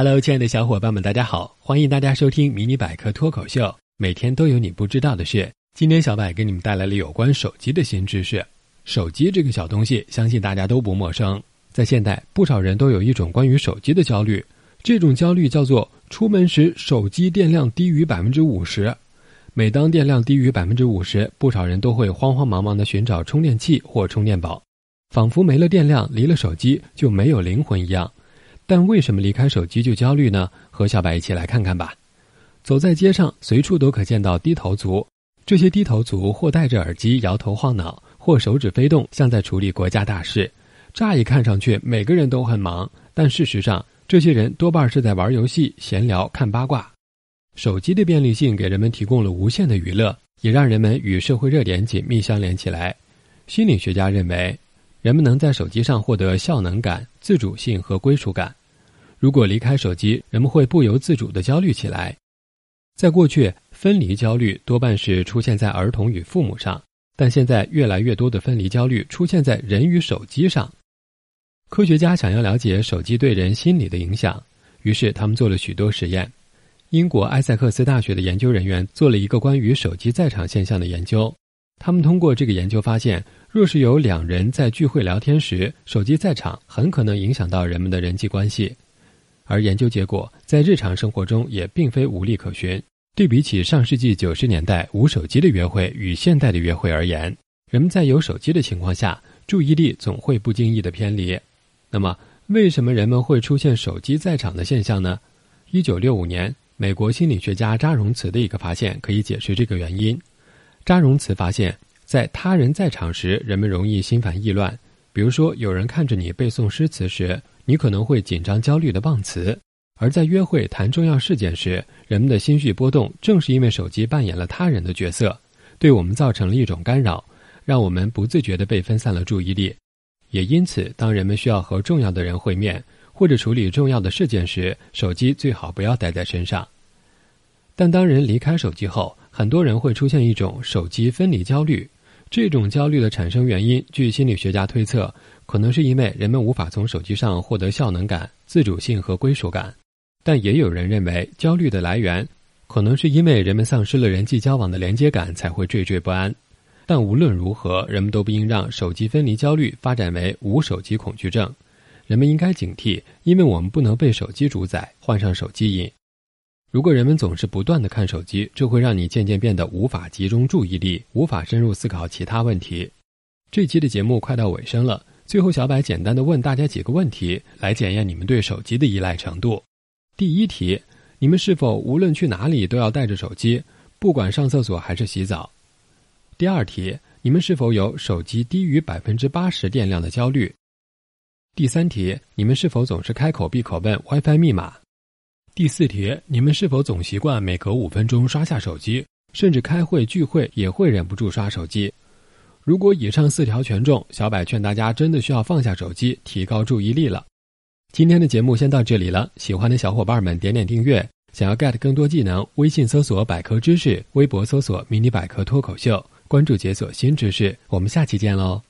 Hello，亲爱的小伙伴们，大家好！欢迎大家收听《迷你百科脱口秀》，每天都有你不知道的事。今天小柏给你们带来了有关手机的新知识。手机这个小东西，相信大家都不陌生。在现代，不少人都有一种关于手机的焦虑，这种焦虑叫做出门时手机电量低于百分之五十。每当电量低于百分之五十，不少人都会慌慌忙忙地寻找充电器或充电宝，仿佛没了电量，离了手机就没有灵魂一样。但为什么离开手机就焦虑呢？和小白一起来看看吧。走在街上，随处都可见到低头族。这些低头族或戴着耳机摇头晃脑，或手指飞动，像在处理国家大事。乍一看上去，每个人都很忙，但事实上，这些人多半是在玩游戏、闲聊、看八卦。手机的便利性给人们提供了无限的娱乐，也让人们与社会热点紧密相连起来。心理学家认为，人们能在手机上获得效能感、自主性和归属感。如果离开手机，人们会不由自主地焦虑起来。在过去，分离焦虑多半是出现在儿童与父母上，但现在越来越多的分离焦虑出现在人与手机上。科学家想要了解手机对人心理的影响，于是他们做了许多实验。英国埃塞克斯大学的研究人员做了一个关于手机在场现象的研究。他们通过这个研究发现，若是有两人在聚会聊天时，手机在场，很可能影响到人们的人际关系。而研究结果在日常生活中也并非无例可循。对比起上世纪九十年代无手机的约会与现代的约会而言，人们在有手机的情况下，注意力总会不经意的偏离。那么，为什么人们会出现手机在场的现象呢？一九六五年，美国心理学家扎荣茨的一个发现可以解释这个原因。扎荣茨发现，在他人在场时，人们容易心烦意乱。比如说，有人看着你背诵诗词时。你可能会紧张、焦虑的忘词，而在约会谈重要事件时，人们的心绪波动，正是因为手机扮演了他人的角色，对我们造成了一种干扰，让我们不自觉地被分散了注意力。也因此，当人们需要和重要的人会面或者处理重要的事件时，手机最好不要带在身上。但当人离开手机后，很多人会出现一种手机分离焦虑。这种焦虑的产生原因，据心理学家推测。可能是因为人们无法从手机上获得效能感、自主性和归属感，但也有人认为焦虑的来源可能是因为人们丧失了人际交往的连接感才会惴惴不安。但无论如何，人们都不应让手机分离焦虑发展为无手机恐惧症。人们应该警惕，因为我们不能被手机主宰，患上手机瘾。如果人们总是不断的看手机，这会让你渐渐变得无法集中注意力，无法深入思考其他问题。这期的节目快到尾声了。最后，小柏简单的问大家几个问题，来检验你们对手机的依赖程度。第一题，你们是否无论去哪里都要带着手机，不管上厕所还是洗澡？第二题，你们是否有手机低于百分之八十电量的焦虑？第三题，你们是否总是开口闭口问 WiFi 密码？第四题，你们是否总习惯每隔五分钟刷下手机，甚至开会聚会也会忍不住刷手机？如果以上四条全中，小柏劝大家真的需要放下手机，提高注意力了。今天的节目先到这里了，喜欢的小伙伴们点点订阅。想要 get 更多技能，微信搜索百科知识，微博搜索迷你百科脱口秀，关注解锁新知识。我们下期见喽！